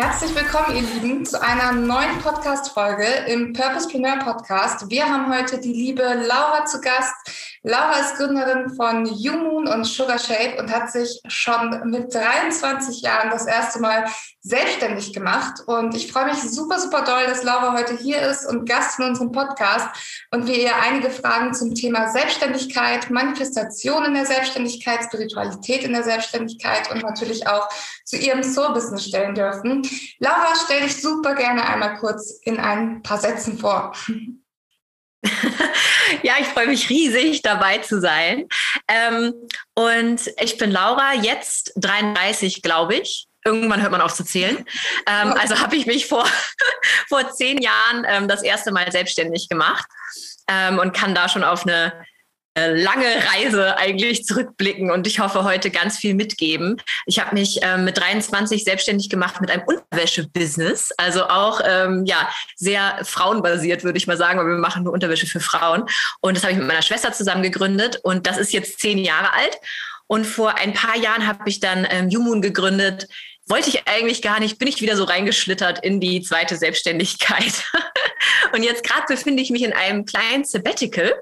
Herzlich willkommen, ihr Lieben, zu einer neuen Podcast-Folge im Purposepreneur Podcast. Wir haben heute die liebe Laura zu Gast. Laura ist Gründerin von YouMoon und Sugar Shape und hat sich schon mit 23 Jahren das erste Mal selbstständig gemacht. Und ich freue mich super, super doll, dass Laura heute hier ist und Gast in unserem Podcast und wir ihr einige Fragen zum Thema Selbstständigkeit, Manifestation in der Selbstständigkeit, Spiritualität in der Selbstständigkeit und natürlich auch zu ihrem Soul-Business stellen dürfen. Laura, stell dich super gerne einmal kurz in ein paar Sätzen vor. ja, ich freue mich riesig, dabei zu sein. Ähm, und ich bin Laura, jetzt 33, glaube ich. Irgendwann hört man auf zu zählen. Ähm, also habe ich mich vor, vor zehn Jahren ähm, das erste Mal selbstständig gemacht ähm, und kann da schon auf eine lange Reise eigentlich zurückblicken und ich hoffe heute ganz viel mitgeben. Ich habe mich ähm, mit 23 selbstständig gemacht mit einem Unterwäsche-Business, also auch ähm, ja sehr frauenbasiert würde ich mal sagen, weil wir machen nur Unterwäsche für Frauen und das habe ich mit meiner Schwester zusammen gegründet und das ist jetzt zehn Jahre alt und vor ein paar Jahren habe ich dann ähm, Jumun gegründet. Wollte ich eigentlich gar nicht, bin ich wieder so reingeschlittert in die zweite Selbstständigkeit. und jetzt gerade befinde ich mich in einem kleinen Sabbatical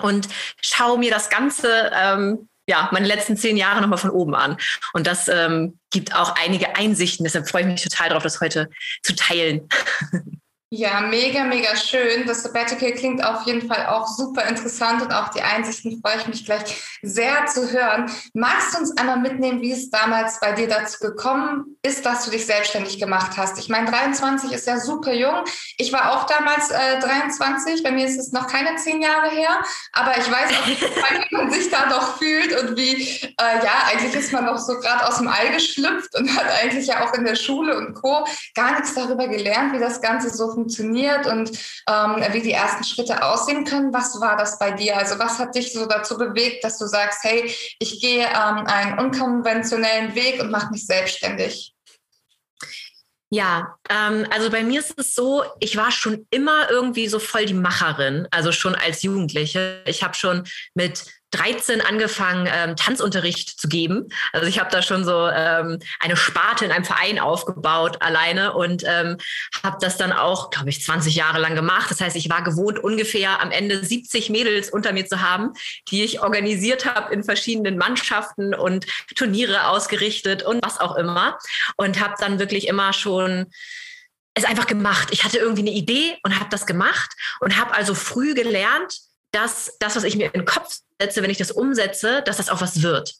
und schaue mir das Ganze, ähm, ja, meine letzten zehn Jahre nochmal von oben an. Und das ähm, gibt auch einige Einsichten. Deshalb freue ich mich total darauf, das heute zu teilen. Ja, mega, mega schön. Das Sabbatical klingt auf jeden Fall auch super interessant und auch die Einsichten freue ich mich gleich sehr zu hören. Magst du uns einmal mitnehmen, wie es damals bei dir dazu gekommen ist, dass du dich selbstständig gemacht hast? Ich meine, 23 ist ja super jung. Ich war auch damals äh, 23. Bei mir ist es noch keine zehn Jahre her, aber ich weiß auch, wie man sich da doch fühlt und wie, äh, ja, eigentlich ist man noch so gerade aus dem Ei geschlüpft und hat eigentlich ja auch in der Schule und Co. gar nichts darüber gelernt, wie das Ganze so funktioniert und ähm, wie die ersten Schritte aussehen können. Was war das bei dir? Also was hat dich so dazu bewegt, dass du sagst, hey, ich gehe ähm, einen unkonventionellen Weg und mache mich selbstständig? Ja, ähm, also bei mir ist es so, ich war schon immer irgendwie so voll die Macherin, also schon als Jugendliche. Ich habe schon mit 13 angefangen, ähm, Tanzunterricht zu geben. Also ich habe da schon so ähm, eine Sparte in einem Verein aufgebaut alleine und ähm, habe das dann auch, glaube ich, 20 Jahre lang gemacht. Das heißt, ich war gewohnt, ungefähr am Ende 70 Mädels unter mir zu haben, die ich organisiert habe in verschiedenen Mannschaften und Turniere ausgerichtet und was auch immer. Und habe dann wirklich immer schon es einfach gemacht. Ich hatte irgendwie eine Idee und habe das gemacht und habe also früh gelernt, dass das, was ich mir in den Kopf setze, wenn ich das umsetze, dass das auch was wird.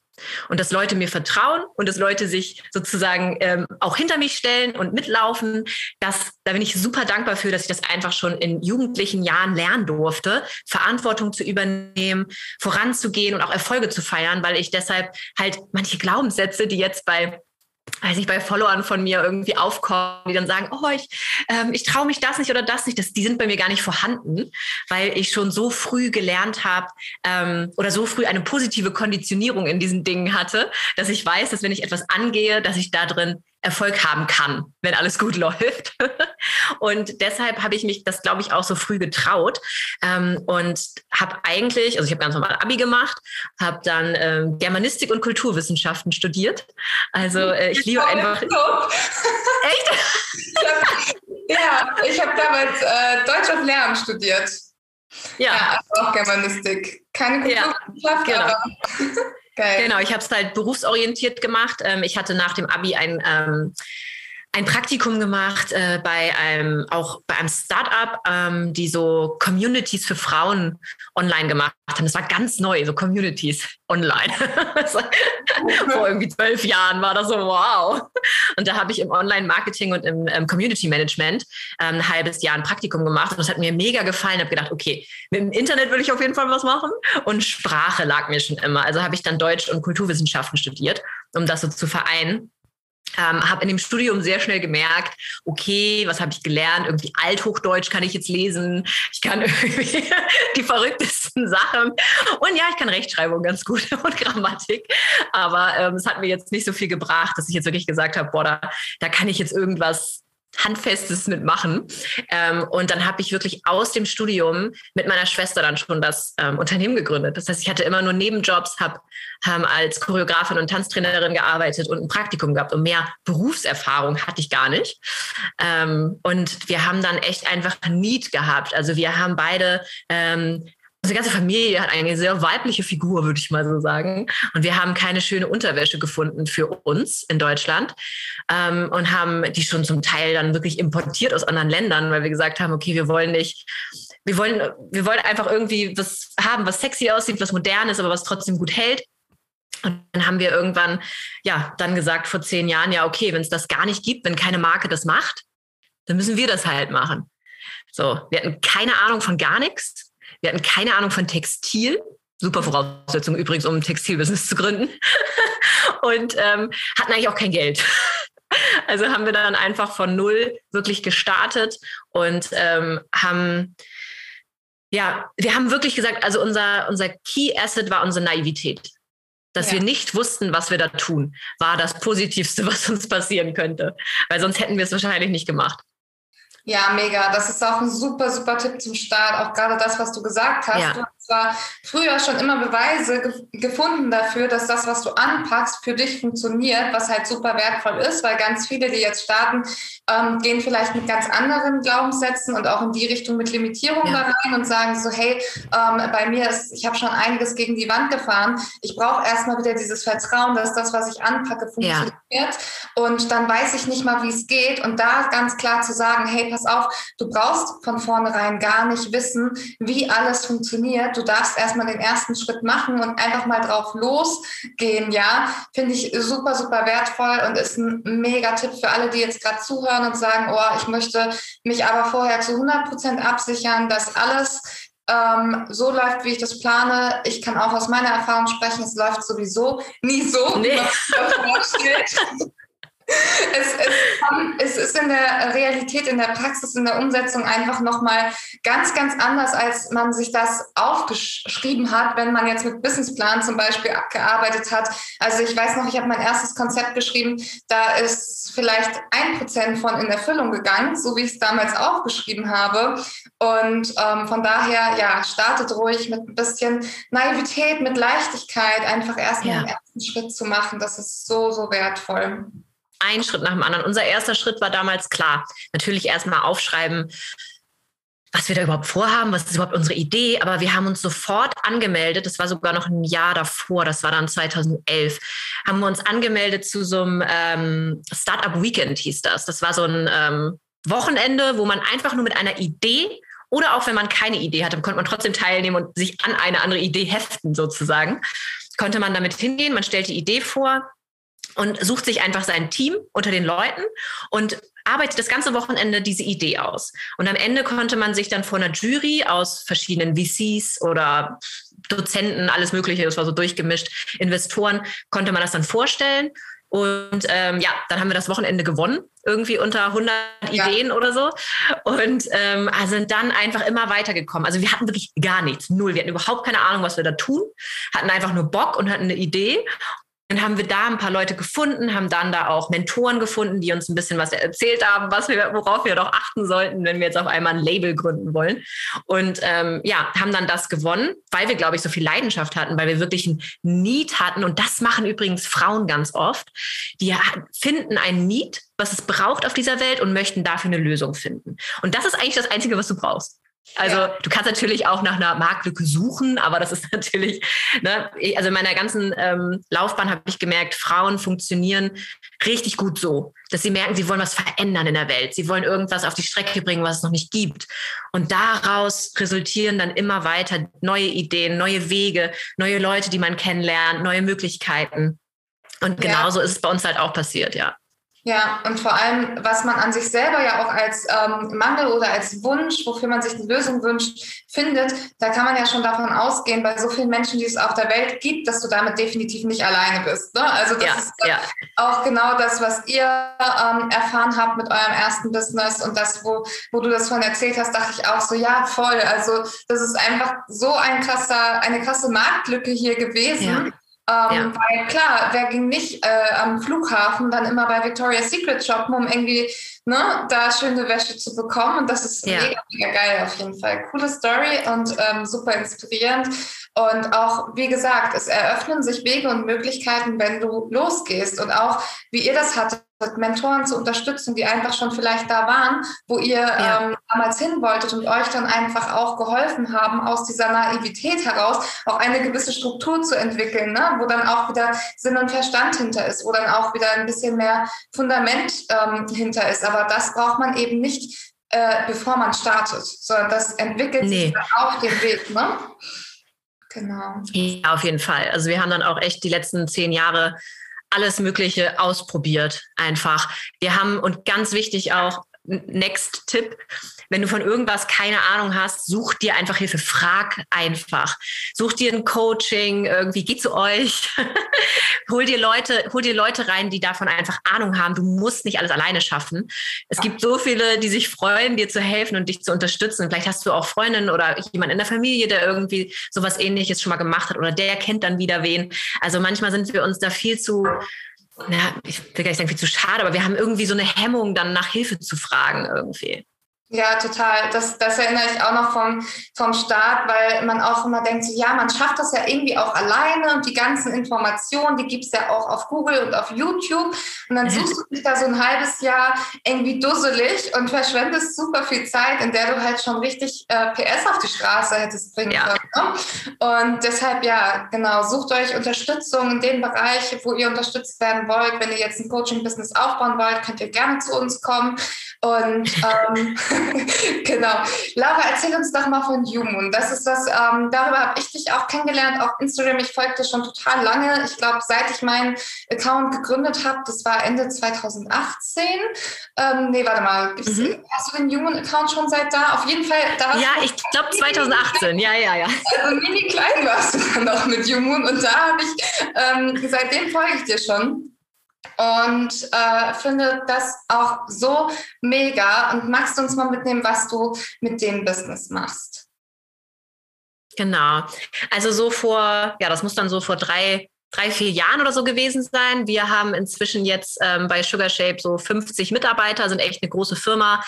Und dass Leute mir vertrauen und dass Leute sich sozusagen ähm, auch hinter mich stellen und mitlaufen. Das, da bin ich super dankbar für, dass ich das einfach schon in jugendlichen Jahren lernen durfte, Verantwortung zu übernehmen, voranzugehen und auch Erfolge zu feiern, weil ich deshalb halt manche Glaubenssätze, die jetzt bei weiß ich, bei Followern von mir irgendwie aufkommen, die dann sagen, oh, ich, ähm, ich traue mich das nicht oder das nicht, das, die sind bei mir gar nicht vorhanden, weil ich schon so früh gelernt habe ähm, oder so früh eine positive Konditionierung in diesen Dingen hatte, dass ich weiß, dass wenn ich etwas angehe, dass ich da drin Erfolg haben kann, wenn alles gut läuft. und deshalb habe ich mich das, glaube ich, auch so früh getraut ähm, und habe eigentlich, also ich habe ganz normal Abi gemacht, habe dann ähm, Germanistik und Kulturwissenschaften studiert. Also äh, ich liebe einfach. Echt? ja, ich habe damals äh, Deutsch auf Lehramt studiert. Ja. ja also auch Germanistik. Keine Kulturwissenschaft, ja, genau. aber. Geil. Genau, ich habe es halt berufsorientiert gemacht. Ähm, ich hatte nach dem Abi ein ähm, ein Praktikum gemacht äh, bei einem auch bei einem Startup, ähm, die so Communities für Frauen online gemacht haben. Das war ganz neu, so Communities online. Vor irgendwie zwölf Jahren war das so wow. Und da habe ich im Online-Marketing und im ähm, Community-Management ähm, ein halbes Jahr ein Praktikum gemacht und das hat mir mega gefallen. Habe gedacht, okay, mit dem Internet will ich auf jeden Fall was machen und Sprache lag mir schon immer. Also habe ich dann Deutsch und Kulturwissenschaften studiert, um das so zu vereinen. Ähm, habe in dem Studium sehr schnell gemerkt, okay, was habe ich gelernt? Irgendwie Althochdeutsch kann ich jetzt lesen. Ich kann irgendwie die verrücktesten Sachen. Und ja, ich kann Rechtschreibung ganz gut und Grammatik. Aber ähm, es hat mir jetzt nicht so viel gebracht, dass ich jetzt wirklich gesagt habe, boah, da, da kann ich jetzt irgendwas Handfestes mitmachen. Ähm, und dann habe ich wirklich aus dem Studium mit meiner Schwester dann schon das ähm, Unternehmen gegründet. Das heißt, ich hatte immer nur Nebenjobs, habe ähm, als Choreografin und Tanztrainerin gearbeitet und ein Praktikum gehabt. Und mehr Berufserfahrung hatte ich gar nicht. Ähm, und wir haben dann echt einfach Need gehabt. Also wir haben beide ähm, Unsere ganze Familie hat eine sehr weibliche Figur, würde ich mal so sagen. Und wir haben keine schöne Unterwäsche gefunden für uns in Deutschland ähm, und haben die schon zum Teil dann wirklich importiert aus anderen Ländern, weil wir gesagt haben, okay, wir wollen nicht, wir wollen, wir wollen einfach irgendwie was haben, was sexy aussieht, was modern ist, aber was trotzdem gut hält. Und dann haben wir irgendwann, ja, dann gesagt vor zehn Jahren, ja, okay, wenn es das gar nicht gibt, wenn keine Marke das macht, dann müssen wir das halt machen. So, wir hatten keine Ahnung von gar nichts wir hatten keine Ahnung von Textil. Super Voraussetzung übrigens, um ein Textilbusiness zu gründen. Und ähm, hatten eigentlich auch kein Geld. Also haben wir dann einfach von null wirklich gestartet und ähm, haben ja, wir haben wirklich gesagt, also unser, unser Key Asset war unsere Naivität. Dass ja. wir nicht wussten, was wir da tun, war das Positivste, was uns passieren könnte. Weil sonst hätten wir es wahrscheinlich nicht gemacht. Ja, mega. Das ist auch ein super, super Tipp zum Start. Auch gerade das, was du gesagt hast. Ja. Du hast zwar früher schon immer Beweise ge gefunden dafür, dass das, was du anpackst, für dich funktioniert, was halt super wertvoll ist, weil ganz viele, die jetzt starten, ähm, gehen vielleicht mit ganz anderen Glaubenssätzen und auch in die Richtung mit Limitierung ja. da rein und sagen so, hey, ähm, bei mir ist, ich habe schon einiges gegen die Wand gefahren. Ich brauche erstmal wieder dieses Vertrauen, dass das, was ich anpacke, funktioniert. Ja. Und dann weiß ich nicht mal, wie es geht. Und da ganz klar zu sagen, hey, pass auf, du brauchst von vornherein gar nicht wissen, wie alles funktioniert. Du darfst erstmal den ersten Schritt machen und einfach mal drauf losgehen, ja. Finde ich super, super wertvoll und ist ein mega Tipp für alle, die jetzt gerade zuhören und sagen, oh, ich möchte mich aber vorher zu 100 Prozent absichern, dass alles ähm, so läuft, wie ich das plane. Ich kann auch aus meiner Erfahrung sprechen, es läuft sowieso nie so, nee. wie man vorstellt. Es, es, es, ist in der Realität, in der Praxis, in der Umsetzung einfach nochmal ganz, ganz anders, als man sich das aufgeschrieben hat, wenn man jetzt mit Businessplan zum Beispiel gearbeitet hat. Also ich weiß noch, ich habe mein erstes Konzept geschrieben, da ist vielleicht ein Prozent von in Erfüllung gegangen, so wie ich es damals aufgeschrieben habe. Und ähm, von daher, ja, startet ruhig mit ein bisschen Naivität, mit Leichtigkeit, einfach erstmal ja. den ersten Schritt zu machen. Das ist so, so wertvoll ein Schritt nach dem anderen. Unser erster Schritt war damals klar. Natürlich erstmal aufschreiben, was wir da überhaupt vorhaben, was ist überhaupt unsere Idee. Aber wir haben uns sofort angemeldet. Das war sogar noch ein Jahr davor, das war dann 2011. Haben wir uns angemeldet zu so einem ähm, Startup Weekend, hieß das. Das war so ein ähm, Wochenende, wo man einfach nur mit einer Idee oder auch wenn man keine Idee hatte, konnte man trotzdem teilnehmen und sich an eine andere Idee heften sozusagen. Konnte man damit hingehen, man stellt die Idee vor, und sucht sich einfach sein Team unter den Leuten und arbeitet das ganze Wochenende diese Idee aus. Und am Ende konnte man sich dann vor einer Jury aus verschiedenen VCs oder Dozenten, alles Mögliche, das war so durchgemischt, Investoren, konnte man das dann vorstellen. Und ähm, ja, dann haben wir das Wochenende gewonnen, irgendwie unter 100 ja. Ideen oder so. Und ähm, sind dann einfach immer weitergekommen. Also wir hatten wirklich gar nichts, null. Wir hatten überhaupt keine Ahnung, was wir da tun, hatten einfach nur Bock und hatten eine Idee dann haben wir da ein paar Leute gefunden, haben dann da auch Mentoren gefunden, die uns ein bisschen was erzählt haben, was wir, worauf wir doch achten sollten, wenn wir jetzt auf einmal ein Label gründen wollen. Und ähm, ja, haben dann das gewonnen, weil wir, glaube ich, so viel Leidenschaft hatten, weil wir wirklich ein Need hatten. Und das machen übrigens Frauen ganz oft. Die finden ein Need, was es braucht auf dieser Welt und möchten dafür eine Lösung finden. Und das ist eigentlich das Einzige, was du brauchst. Also ja. du kannst natürlich auch nach einer Marktlücke suchen, aber das ist natürlich, ne, also in meiner ganzen ähm, Laufbahn habe ich gemerkt, Frauen funktionieren richtig gut so, dass sie merken, sie wollen was verändern in der Welt. Sie wollen irgendwas auf die Strecke bringen, was es noch nicht gibt. Und daraus resultieren dann immer weiter neue Ideen, neue Wege, neue Leute, die man kennenlernt, neue Möglichkeiten. Und genauso ja. ist es bei uns halt auch passiert, ja. Ja, und vor allem, was man an sich selber ja auch als ähm, Mangel oder als Wunsch, wofür man sich eine Lösung wünscht, findet, da kann man ja schon davon ausgehen, bei so vielen Menschen, die es auf der Welt gibt, dass du damit definitiv nicht alleine bist. Ne? Also das ja, ist ja. auch genau das, was ihr ähm, erfahren habt mit eurem ersten Business und das, wo, wo du das von erzählt hast, dachte ich auch so, ja, voll. Also das ist einfach so ein krasser, eine krasse Marktlücke hier gewesen. Ja ähm, ja. Weil klar, wer ging nicht äh, am Flughafen dann immer bei Victoria's Secret shoppen, um irgendwie ne, da schöne Wäsche zu bekommen. Und das ist ja. mega, mega geil auf jeden Fall. Coole Story und ähm, super inspirierend. Und auch, wie gesagt, es eröffnen sich Wege und Möglichkeiten, wenn du losgehst. Und auch, wie ihr das hattet, Mentoren zu unterstützen, die einfach schon vielleicht da waren, wo ihr ja. ähm, damals hin wolltet und euch dann einfach auch geholfen haben, aus dieser Naivität heraus auch eine gewisse Struktur zu entwickeln, ne? wo dann auch wieder Sinn und Verstand hinter ist, wo dann auch wieder ein bisschen mehr Fundament ähm, hinter ist. Aber das braucht man eben nicht, äh, bevor man startet, sondern das entwickelt nee. sich dann auf dem Weg. Ne? Genau. Ja, auf jeden Fall. Also wir haben dann auch echt die letzten zehn Jahre alles Mögliche ausprobiert einfach. Wir haben und ganz wichtig auch, Next Tipp, wenn du von irgendwas keine Ahnung hast, such dir einfach Hilfe, frag einfach. Such dir ein Coaching, irgendwie geh zu euch. hol dir Leute, hol dir Leute rein, die davon einfach Ahnung haben. Du musst nicht alles alleine schaffen. Es gibt so viele, die sich freuen, dir zu helfen und dich zu unterstützen. Vielleicht hast du auch Freundinnen oder jemand in der Familie, der irgendwie sowas ähnliches schon mal gemacht hat oder der kennt dann wieder wen. Also manchmal sind wir uns da viel zu na, ich will gar nicht sagen, viel zu schade, aber wir haben irgendwie so eine Hemmung, dann nach Hilfe zu fragen irgendwie. Ja, total. Das, das erinnere ich auch noch vom, vom Start, weil man auch immer denkt, so, ja, man schafft das ja irgendwie auch alleine und die ganzen Informationen, die gibt es ja auch auf Google und auf YouTube. Und dann suchst du dich da so ein halbes Jahr irgendwie dusselig und verschwendest super viel Zeit, in der du halt schon richtig äh, PS auf die Straße hättest bringen ja. können. Ne? Und deshalb, ja, genau, sucht euch Unterstützung in dem Bereich, wo ihr unterstützt werden wollt. Wenn ihr jetzt ein Coaching-Business aufbauen wollt, könnt ihr gerne zu uns kommen. Und ähm, genau. Laura, erzähl uns doch mal von Human. Das ist das, ähm, darüber habe ich dich auch kennengelernt auf Instagram. Ich folge dir schon total lange. Ich glaube, seit ich meinen Account gegründet habe, das war Ende 2018. Ähm, nee, warte mal. Mhm. Hast du den Human-Account schon seit da? Auf jeden Fall. Da ja, ich glaube 2018. Ja, ja, ja. Also mini klein warst du dann noch mit Human und da habe ich, ähm, seitdem folge ich dir schon und äh, finde das auch so mega. Und magst du uns mal mitnehmen, was du mit dem Business machst? Genau. Also so vor, ja, das muss dann so vor drei, drei, vier Jahren oder so gewesen sein. Wir haben inzwischen jetzt ähm, bei Sugar Shape so 50 Mitarbeiter, sind echt eine große Firma.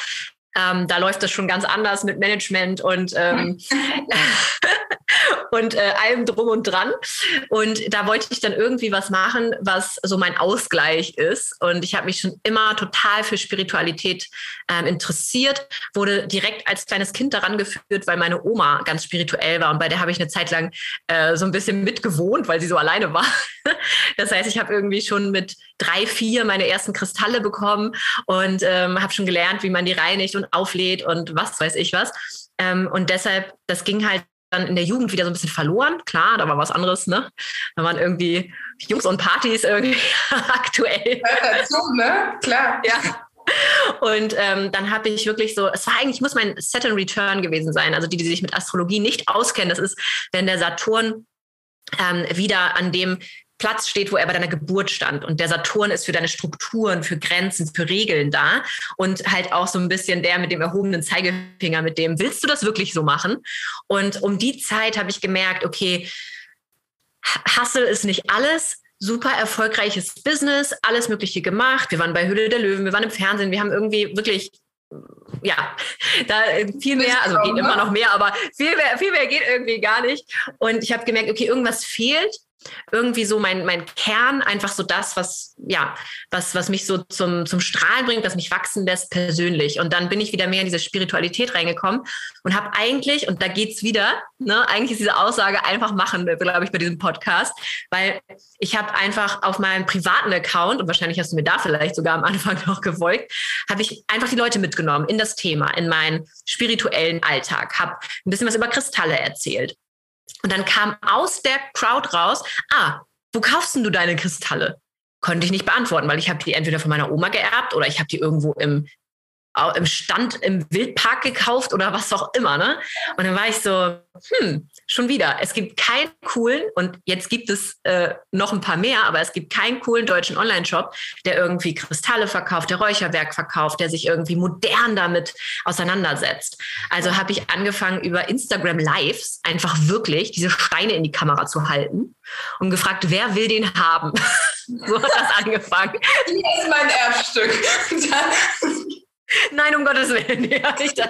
Ähm, da läuft das schon ganz anders mit Management und, ähm, und äh, allem drum und dran. Und da wollte ich dann irgendwie was machen, was so mein Ausgleich ist. Und ich habe mich schon immer total für Spiritualität ähm, interessiert, wurde direkt als kleines Kind daran geführt, weil meine Oma ganz spirituell war und bei der habe ich eine Zeit lang äh, so ein bisschen mitgewohnt, weil sie so alleine war. das heißt, ich habe irgendwie schon mit drei, vier meine ersten Kristalle bekommen und ähm, habe schon gelernt, wie man die reinigt und auflädt und was weiß ich was. Ähm, und deshalb, das ging halt dann in der Jugend wieder so ein bisschen verloren. Klar, da war was anderes, ne? Da waren irgendwie Jungs und Partys irgendwie aktuell. Dazu, ne? Klar. Ja. Und ähm, dann habe ich wirklich so, es war eigentlich, muss mein Saturn Return gewesen sein. Also die, die sich mit Astrologie nicht auskennen, das ist, wenn der Saturn ähm, wieder an dem Platz steht, wo er bei deiner Geburt stand. Und der Saturn ist für deine Strukturen, für Grenzen, für Regeln da. Und halt auch so ein bisschen der mit dem erhobenen Zeigefinger, mit dem, willst du das wirklich so machen? Und um die Zeit habe ich gemerkt, okay, Hustle ist nicht alles. Super erfolgreiches Business, alles Mögliche gemacht. Wir waren bei Höhle der Löwen, wir waren im Fernsehen, wir haben irgendwie wirklich ja, da viel mehr, also geht immer noch mehr, aber viel mehr, viel mehr geht irgendwie gar nicht. Und ich habe gemerkt, okay, irgendwas fehlt irgendwie so mein, mein Kern, einfach so das, was, ja, was, was mich so zum, zum Strahlen bringt, was mich wachsen lässt persönlich. Und dann bin ich wieder mehr in diese Spiritualität reingekommen und habe eigentlich, und da geht's wieder, ne, eigentlich ist diese Aussage einfach machen, glaube ich, bei diesem Podcast, weil ich habe einfach auf meinem privaten Account, und wahrscheinlich hast du mir da vielleicht sogar am Anfang noch gefolgt, habe ich einfach die Leute mitgenommen in das Thema, in meinen spirituellen Alltag, habe ein bisschen was über Kristalle erzählt, und dann kam aus der Crowd raus, ah, wo kaufst denn du deine Kristalle? Konnte ich nicht beantworten, weil ich habe die entweder von meiner Oma geerbt oder ich habe die irgendwo im im Stand im Wildpark gekauft oder was auch immer, ne? Und dann war ich so, hm, schon wieder. Es gibt keinen coolen, und jetzt gibt es äh, noch ein paar mehr, aber es gibt keinen coolen deutschen Online-Shop, der irgendwie Kristalle verkauft, der Räucherwerk verkauft, der sich irgendwie modern damit auseinandersetzt. Also habe ich angefangen, über Instagram Lives einfach wirklich diese Steine in die Kamera zu halten und gefragt, wer will den haben? so hat das angefangen. Hier ist mein Erbstück. Nein, um Gottes Willen. Ja, nicht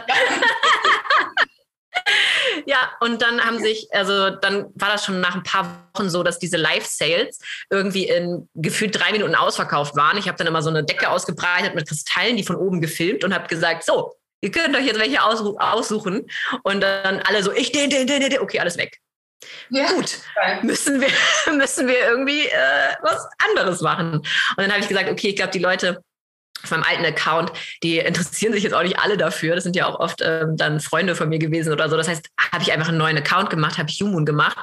ja, und dann haben sich, also dann war das schon nach ein paar Wochen so, dass diese Live-Sales irgendwie in gefühlt drei Minuten ausverkauft waren. Ich habe dann immer so eine Decke ausgebreitet mit Kristallen, die von oben gefilmt und habe gesagt, so, ihr könnt euch jetzt welche aussuchen. Und dann alle so, ich den, den, den, den, okay, alles weg. Ja, Gut, müssen wir, müssen wir irgendwie äh, was anderes machen. Und dann habe ich gesagt, okay, ich glaube, die Leute auf meinem alten Account, die interessieren sich jetzt auch nicht alle dafür. Das sind ja auch oft ähm, dann Freunde von mir gewesen oder so. Das heißt, habe ich einfach einen neuen Account gemacht, habe ich Human gemacht.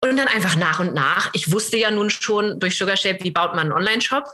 Und dann einfach nach und nach. Ich wusste ja nun schon durch Sugar Shape, wie baut man einen Online-Shop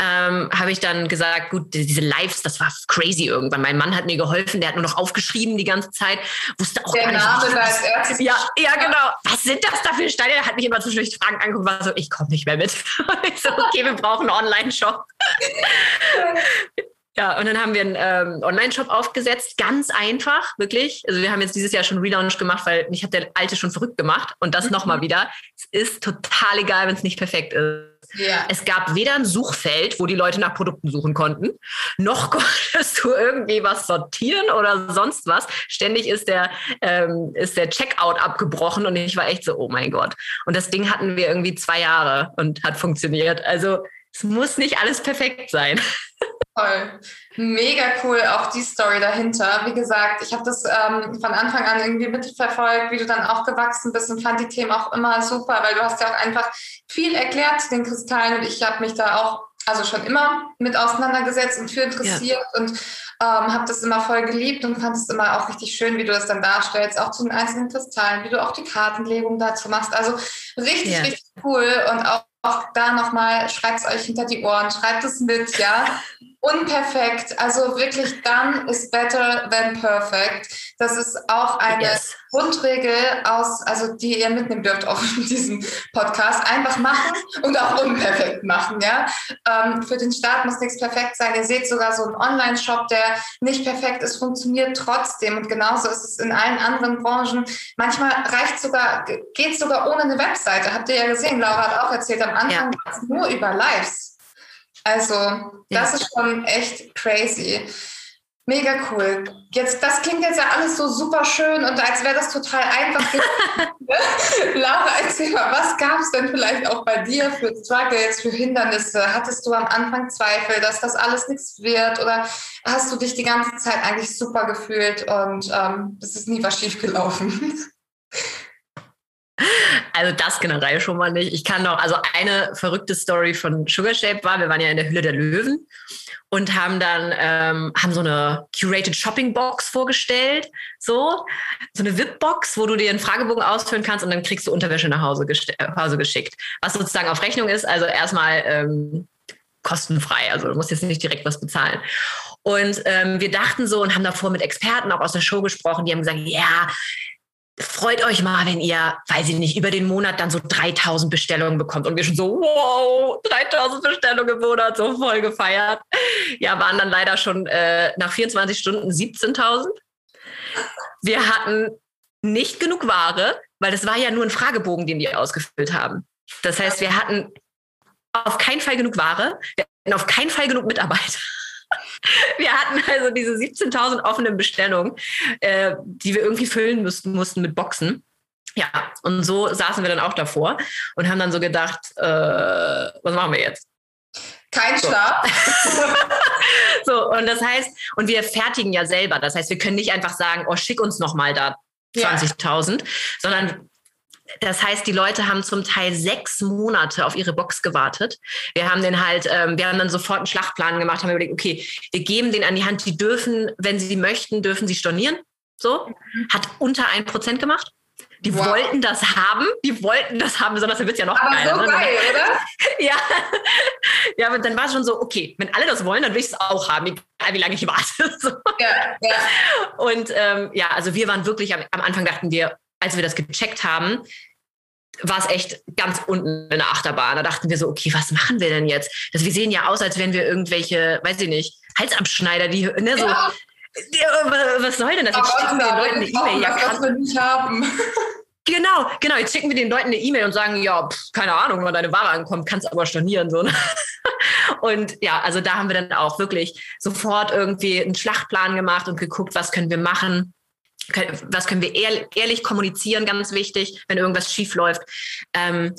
ähm, habe ich dann gesagt, gut, diese Lives, das war crazy irgendwann. Mein Mann hat mir geholfen, der hat nur noch aufgeschrieben die ganze Zeit, wusste auch der gar nicht. Name war als erstes. Ja, ja, genau. Was sind das da für Steine? Er hat mich immer zwischendurch Fragen angeguckt, war so, ich komme nicht mehr mit. ich so, okay, wir brauchen einen Online-Shop. Ja, und dann haben wir einen ähm, Online-Shop aufgesetzt, ganz einfach, wirklich. Also wir haben jetzt dieses Jahr schon Relaunch gemacht, weil mich hat der alte schon verrückt gemacht und das mhm. nochmal wieder. Es ist total egal, wenn es nicht perfekt ist. Ja. Es gab weder ein Suchfeld, wo die Leute nach Produkten suchen konnten, noch konntest du irgendwie was sortieren oder sonst was. Ständig ist der, ähm, ist der Checkout abgebrochen und ich war echt so, oh mein Gott. Und das Ding hatten wir irgendwie zwei Jahre und hat funktioniert. Also es muss nicht alles perfekt sein. Toll. Mega cool, auch die Story dahinter. Wie gesagt, ich habe das ähm, von Anfang an irgendwie mitverfolgt, wie du dann auch gewachsen bist und fand die Themen auch immer super, weil du hast ja auch einfach viel erklärt zu den Kristallen und ich habe mich da auch also schon immer mit auseinandergesetzt und für interessiert ja. und ähm, habe das immer voll geliebt und fand es immer auch richtig schön, wie du das dann darstellst, auch zu den einzelnen Kristallen, wie du auch die Kartenlegung dazu machst. Also richtig, ja. richtig cool und auch auch da nochmal, schreibt es euch hinter die Ohren, schreibt es mit, ja. Unperfekt, also wirklich dann ist better than perfect. Das ist auch eine yes. Grundregel aus, also die ihr mitnehmen dürft auch in diesem Podcast. Einfach machen und auch unperfekt machen, ja. Ähm, für den Start muss nichts perfekt sein. Ihr seht sogar so einen Online-Shop, der nicht perfekt ist, funktioniert trotzdem. Und genauso ist es in allen anderen Branchen. Manchmal reicht sogar, geht sogar ohne eine Webseite. Habt ihr ja gesehen, Laura hat auch erzählt, am Anfang ja. nur über Lives. Also, das ja. ist schon echt crazy. Mega cool. Jetzt, das klingt jetzt ja alles so super schön und als wäre das total einfach. Laura, erzähl mal, was gab es denn vielleicht auch bei dir für Struggles, für Hindernisse? Hattest du am Anfang Zweifel, dass das alles nichts wird oder hast du dich die ganze Zeit eigentlich super gefühlt und ähm, es ist nie was schiefgelaufen? Also das generell schon mal nicht. Ich kann noch, also eine verrückte Story von Sugar Shape war, wir waren ja in der Hülle der Löwen und haben dann ähm, haben so eine curated Shopping Box vorgestellt, so so eine VIP Box, wo du dir einen Fragebogen ausfüllen kannst und dann kriegst du Unterwäsche nach Hause, äh, Hause geschickt, was sozusagen auf Rechnung ist. Also erstmal ähm, kostenfrei, also du musst jetzt nicht direkt was bezahlen. Und ähm, wir dachten so und haben davor mit Experten auch aus der Show gesprochen, die haben gesagt, ja, freut euch mal, wenn ihr, weiß ich nicht, über den Monat dann so 3000 Bestellungen bekommt. Und wir schon so, wow, 3000 Bestellungen im Monat, so voll gefeiert. Ja, waren dann leider schon äh, nach 24 Stunden 17.000. Wir hatten nicht genug Ware, weil das war ja nur ein Fragebogen, den die ausgefüllt haben. Das heißt, wir hatten auf keinen Fall genug Ware, wir hatten auf keinen Fall genug Mitarbeiter. Wir hatten also diese 17.000 offenen Bestellungen, äh, die wir irgendwie füllen müssten, mussten mit Boxen. ja, und so saßen wir dann auch davor und haben dann so gedacht, äh, was machen wir jetzt? Kein Schlaf. so, und das heißt, und wir fertigen ja selber. Das heißt, wir können nicht einfach sagen, oh, schick uns nochmal da 20.000, ja. sondern das heißt, die Leute haben zum Teil sechs Monate auf ihre Box gewartet. Wir haben den halt, ähm, wir haben dann sofort einen Schlachtplan gemacht, haben überlegt, okay, wir geben den an die Hand, die dürfen, wenn sie möchten, dürfen sie stornieren. So, hat unter ein Prozent gemacht. Die wow. wollten das haben, die wollten das haben, besonders dann wird es ja noch aber geiler. So ne? geil, oder? ja. ja, aber dann war es schon so, okay, wenn alle das wollen, dann will ich es auch haben, egal wie lange ich warte. so. ja, ja. Und ähm, ja, also wir waren wirklich, am, am Anfang dachten wir, als wir das gecheckt haben, war es echt ganz unten in der Achterbahn. Da dachten wir so, okay, was machen wir denn jetzt? Das, wir sehen ja aus, als wären wir irgendwelche, weiß ich nicht, Halsabschneider, die, ne, so, ja. Was soll denn das? Jetzt schicken wir den Leuten eine E-Mail. Ja, was wir nicht haben. Genau, genau. Jetzt schicken wir den Leuten eine E-Mail und sagen, ja, pff, keine Ahnung, wann deine Ware ankommt, kannst aber stornieren. So, ne? Und ja, also da haben wir dann auch wirklich sofort irgendwie einen Schlachtplan gemacht und geguckt, was können wir machen. Was können wir ehrlich kommunizieren, ganz wichtig, wenn irgendwas schief läuft. Ähm,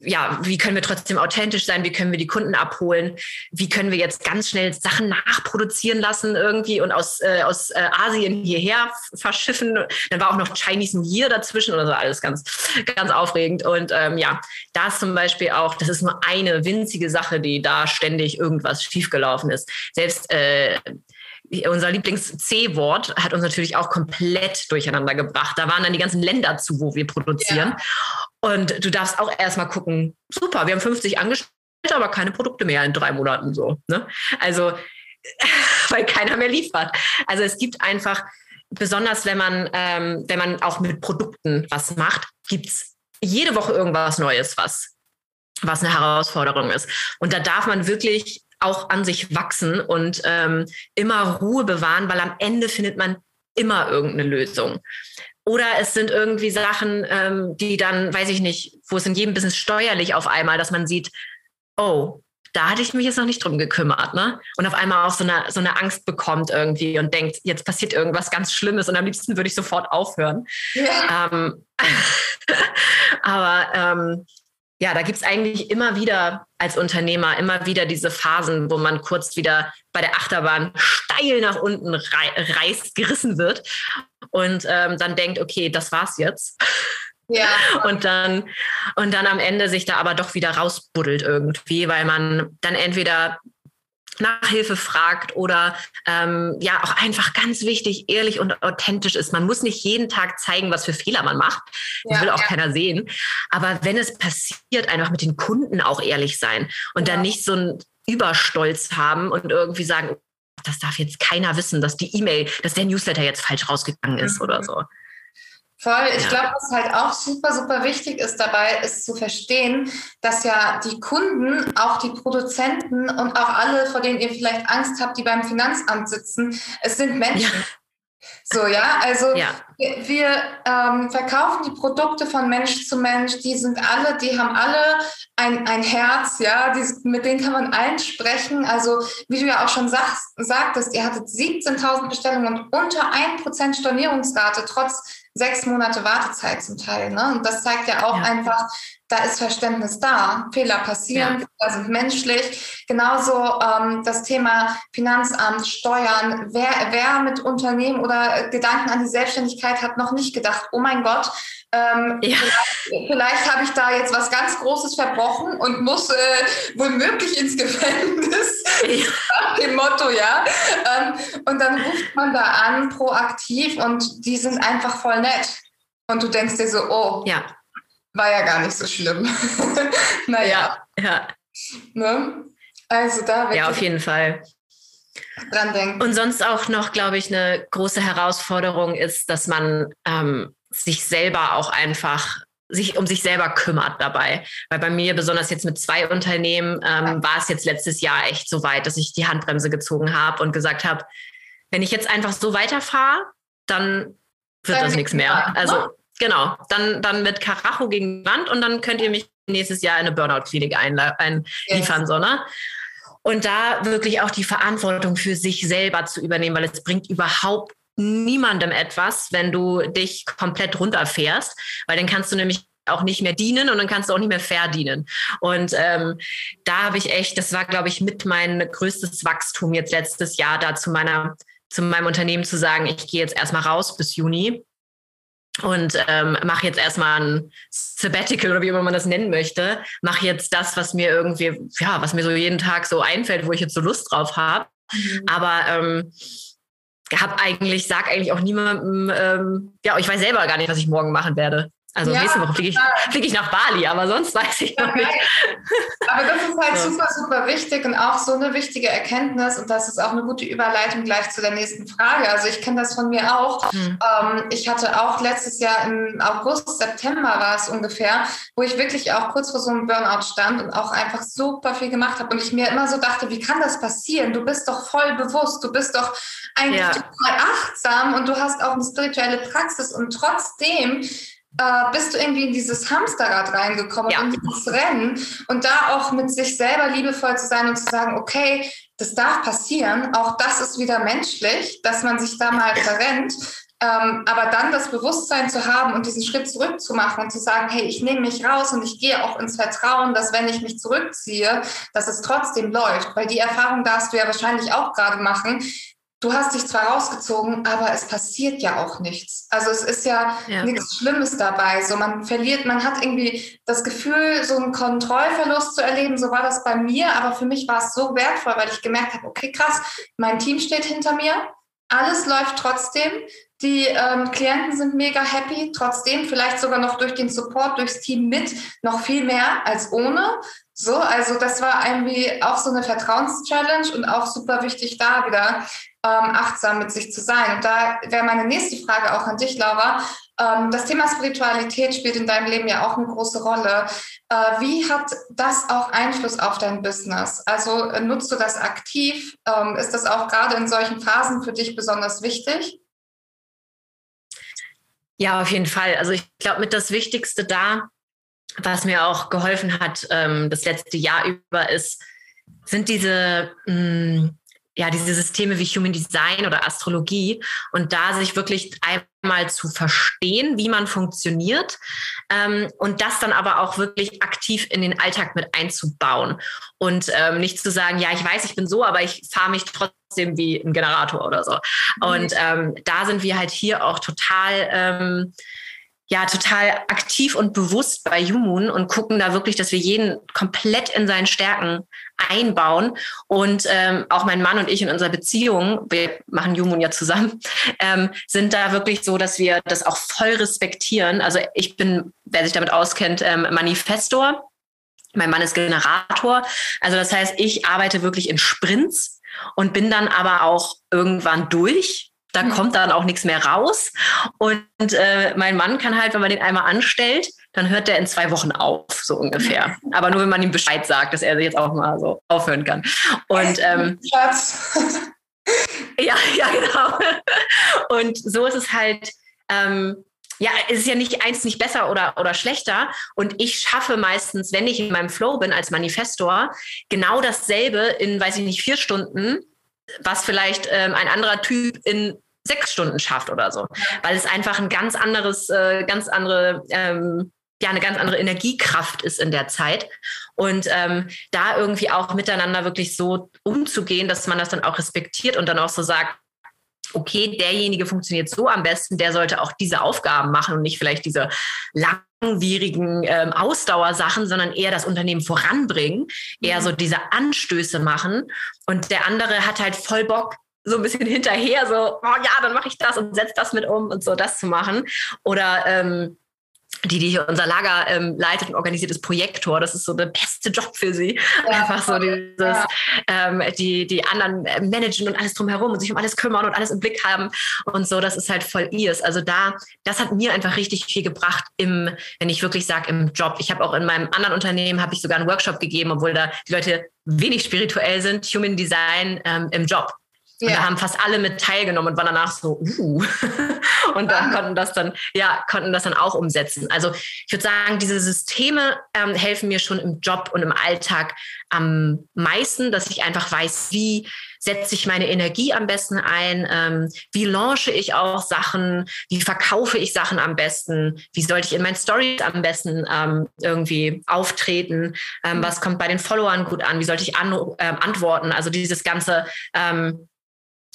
ja, wie können wir trotzdem authentisch sein? Wie können wir die Kunden abholen? Wie können wir jetzt ganz schnell Sachen nachproduzieren lassen irgendwie und aus, äh, aus äh, Asien hierher verschiffen? Dann war auch noch Chinese New Year dazwischen oder so, alles ganz, ganz aufregend. Und ähm, ja, da ist zum Beispiel auch, das ist nur eine winzige Sache, die da ständig irgendwas schiefgelaufen ist. Selbst äh, unser Lieblings-C-Wort hat uns natürlich auch komplett durcheinander gebracht. Da waren dann die ganzen Länder zu, wo wir produzieren. Ja. Und du darfst auch erstmal gucken, super, wir haben 50 Angestellte, aber keine Produkte mehr in drei Monaten so. Ne? Also, weil keiner mehr liefert. Also es gibt einfach, besonders wenn man, ähm, wenn man auch mit Produkten was macht, gibt es jede Woche irgendwas Neues, was, was eine Herausforderung ist. Und da darf man wirklich auch an sich wachsen und ähm, immer Ruhe bewahren, weil am Ende findet man immer irgendeine Lösung. Oder es sind irgendwie Sachen, ähm, die dann, weiß ich nicht, wo es in jedem Business steuerlich auf einmal, dass man sieht, oh, da hatte ich mich jetzt noch nicht drum gekümmert, ne? Und auf einmal auch so eine, so eine Angst bekommt irgendwie und denkt, jetzt passiert irgendwas ganz Schlimmes und am liebsten würde ich sofort aufhören. Ja. Ähm, aber ähm, ja, da gibt es eigentlich immer wieder als Unternehmer immer wieder diese Phasen, wo man kurz wieder bei der Achterbahn steil nach unten reißt, gerissen wird und ähm, dann denkt, okay, das war's jetzt. Ja. Und dann, und dann am Ende sich da aber doch wieder rausbuddelt irgendwie, weil man dann entweder nach Hilfe fragt oder ähm, ja auch einfach ganz wichtig, ehrlich und authentisch ist. Man muss nicht jeden Tag zeigen, was für Fehler man macht. Das ja, will auch ja. keiner sehen. Aber wenn es passiert, einfach mit den Kunden auch ehrlich sein und ja. dann nicht so ein Überstolz haben und irgendwie sagen, das darf jetzt keiner wissen, dass die E-Mail, dass der Newsletter jetzt falsch rausgegangen ist mhm. oder so. Voll. Ich glaube, was halt auch super, super wichtig ist dabei, ist zu verstehen, dass ja die Kunden, auch die Produzenten und auch alle, vor denen ihr vielleicht Angst habt, die beim Finanzamt sitzen, es sind Menschen. Ja. So, ja, also ja. wir, wir ähm, verkaufen die Produkte von Mensch zu Mensch, die sind alle, die haben alle ein, ein Herz, ja, die, mit denen kann man allen sprechen. Also, wie du ja auch schon sagst, sagtest, ihr hattet 17.000 Bestellungen und unter 1% Stornierungsrate, trotz sechs Monate Wartezeit zum Teil. Ne? Und das zeigt ja auch ja. einfach, da ist Verständnis da. Fehler passieren, ja. Fehler sind menschlich. Genauso ähm, das Thema Finanzamt, Steuern. Wer, wer mit Unternehmen oder Gedanken an die Selbstständigkeit hat noch nicht gedacht, oh mein Gott, ähm, ja. Vielleicht, vielleicht habe ich da jetzt was ganz Großes verbrochen und muss äh, womöglich ins Gefängnis. Ja. Dem Motto, ja. Ähm, und dann ruft man da an, proaktiv, und die sind einfach voll nett. Und du denkst dir so, oh, ja. War ja gar nicht so schlimm. naja. Ja, ja. Ne? Also da Ja, auf jeden Fall. Dran denken. Und sonst auch noch, glaube ich, eine große Herausforderung ist, dass man ähm, sich selber auch einfach sich um sich selber kümmert dabei. Weil bei mir, besonders jetzt mit zwei Unternehmen, ähm, war es jetzt letztes Jahr echt so weit, dass ich die Handbremse gezogen habe und gesagt habe, wenn ich jetzt einfach so weiterfahre, dann wird dann das nichts mehr. Ne? Also genau, dann, dann mit Karacho gegen die Wand und dann könnt ihr mich nächstes Jahr in eine Burnout-Klinik einliefern, yes. so, ne? Und da wirklich auch die Verantwortung für sich selber zu übernehmen, weil es bringt überhaupt niemandem etwas, wenn du dich komplett runterfährst, weil dann kannst du nämlich auch nicht mehr dienen und dann kannst du auch nicht mehr verdienen. Und ähm, da habe ich echt, das war, glaube ich, mit mein größtes Wachstum jetzt letztes Jahr, da zu meiner, zu meinem Unternehmen zu sagen, ich gehe jetzt erstmal raus bis Juni und ähm, mache jetzt erstmal ein Sabbatical oder wie immer man das nennen möchte. Mache jetzt das, was mir irgendwie, ja, was mir so jeden Tag so einfällt, wo ich jetzt so Lust drauf habe. Mhm. Aber ähm, habe eigentlich, sag eigentlich auch niemandem, ähm, ja, ich weiß selber gar nicht, was ich morgen machen werde. Also ja, nächste Woche fliege ich, flieg ich nach Bali, aber sonst weiß ich noch nicht. Aber das ist halt so. super, super wichtig und auch so eine wichtige Erkenntnis und das ist auch eine gute Überleitung gleich zu der nächsten Frage. Also ich kenne das von mir auch. Hm. Ähm, ich hatte auch letztes Jahr im August, September war es ungefähr, wo ich wirklich auch kurz vor so einem Burnout stand und auch einfach super viel gemacht habe und ich mir immer so dachte, wie kann das passieren? Du bist doch voll bewusst, du bist doch eigentlich ja. total achtsam und du hast auch eine spirituelle Praxis und trotzdem äh, bist du irgendwie in dieses Hamsterrad reingekommen ja. und in dieses Rennen und da auch mit sich selber liebevoll zu sein und zu sagen, okay, das darf passieren, auch das ist wieder menschlich, dass man sich da mal verrennt, ähm, aber dann das Bewusstsein zu haben und diesen Schritt zurückzumachen und zu sagen, hey, ich nehme mich raus und ich gehe auch ins Vertrauen, dass wenn ich mich zurückziehe, dass es trotzdem läuft. Weil die Erfahrung darfst du ja wahrscheinlich auch gerade machen du hast dich zwar rausgezogen, aber es passiert ja auch nichts. Also es ist ja, ja, nichts Schlimmes dabei. So man verliert, man hat irgendwie das Gefühl, so einen Kontrollverlust zu erleben. So war das bei mir, aber für mich war es so wertvoll, weil ich gemerkt habe, okay, krass, mein Team steht hinter mir, alles läuft trotzdem. Die ähm, Klienten sind mega happy, trotzdem vielleicht sogar noch durch den Support, durchs Team mit, noch viel mehr als ohne. So, also das war irgendwie auch so eine Vertrauenschallenge und auch super wichtig da wieder achtsam mit sich zu sein. Und da wäre meine nächste Frage auch an dich, Laura. Ähm, das Thema Spiritualität spielt in deinem Leben ja auch eine große Rolle. Äh, wie hat das auch Einfluss auf dein Business? Also äh, nutzt du das aktiv? Ähm, ist das auch gerade in solchen Phasen für dich besonders wichtig? Ja, auf jeden Fall. Also ich glaube, mit das Wichtigste da, was mir auch geholfen hat, ähm, das letzte Jahr über, ist, sind diese mh, mm, ja, diese Systeme wie Human Design oder Astrologie und da sich wirklich einmal zu verstehen, wie man funktioniert ähm, und das dann aber auch wirklich aktiv in den Alltag mit einzubauen und ähm, nicht zu sagen, ja, ich weiß, ich bin so, aber ich fahre mich trotzdem wie ein Generator oder so. Mhm. Und ähm, da sind wir halt hier auch total ähm, ja total aktiv und bewusst bei Jumun und gucken da wirklich, dass wir jeden komplett in seinen Stärken einbauen. Und ähm, auch mein Mann und ich in unserer Beziehung, wir machen Jumun ja zusammen, ähm, sind da wirklich so, dass wir das auch voll respektieren. Also ich bin, wer sich damit auskennt, ähm, Manifestor. Mein Mann ist Generator. Also das heißt, ich arbeite wirklich in Sprints und bin dann aber auch irgendwann durch da mhm. kommt dann auch nichts mehr raus. Und äh, mein Mann kann halt, wenn man den einmal anstellt, dann hört der in zwei Wochen auf, so ungefähr. Aber nur, wenn man ihm Bescheid sagt, dass er jetzt auch mal so aufhören kann. Und ähm, Schatz. ja, ja, genau. Und so ist es halt. Ähm, ja, es ist ja nicht eins nicht besser oder, oder schlechter. Und ich schaffe meistens, wenn ich in meinem Flow bin als Manifestor, genau dasselbe in, weiß ich nicht, vier Stunden, was vielleicht ähm, ein anderer Typ in sechs Stunden schafft oder so, weil es einfach ein ganz anderes, äh, ganz andere, ähm, ja, eine ganz andere Energiekraft ist in der Zeit. Und ähm, da irgendwie auch miteinander wirklich so umzugehen, dass man das dann auch respektiert und dann auch so sagt, okay, derjenige funktioniert so am besten, der sollte auch diese Aufgaben machen und nicht vielleicht diese langwierigen ähm, Ausdauersachen, sondern eher das Unternehmen voranbringen, eher mhm. so diese Anstöße machen. Und der andere hat halt voll Bock, so ein bisschen hinterher, so, oh ja, dann mache ich das und setze das mit um und so das zu machen. Oder ähm, die, die hier unser Lager ähm, leitet und organisiert, ist Projektor. Das ist so der beste Job für sie. Ja, Einfach so dieses, ja. ähm, die, die anderen äh, managen und alles drumherum und sich um alles kümmern und alles im Blick haben und so. Das ist halt voll ihrs. Also da, das hat mir einfach richtig viel gebracht im, wenn ich wirklich sage, im Job. Ich habe auch in meinem anderen Unternehmen, habe ich sogar einen Workshop gegeben, obwohl da die Leute wenig spirituell sind, Human Design ähm, im Job. Und da haben fast alle mit teilgenommen und waren danach so, uh. und dann konnten das dann, ja, konnten das dann auch umsetzen. Also ich würde sagen, diese Systeme ähm, helfen mir schon im Job und im Alltag am meisten, dass ich einfach weiß, wie setze ich meine Energie am besten ein, ähm, wie launche ich auch Sachen, wie verkaufe ich Sachen am besten, wie sollte ich in meinen Stories am besten ähm, irgendwie auftreten, ähm, was kommt bei den Followern gut an, wie sollte ich an, äh, antworten, also dieses ganze ähm,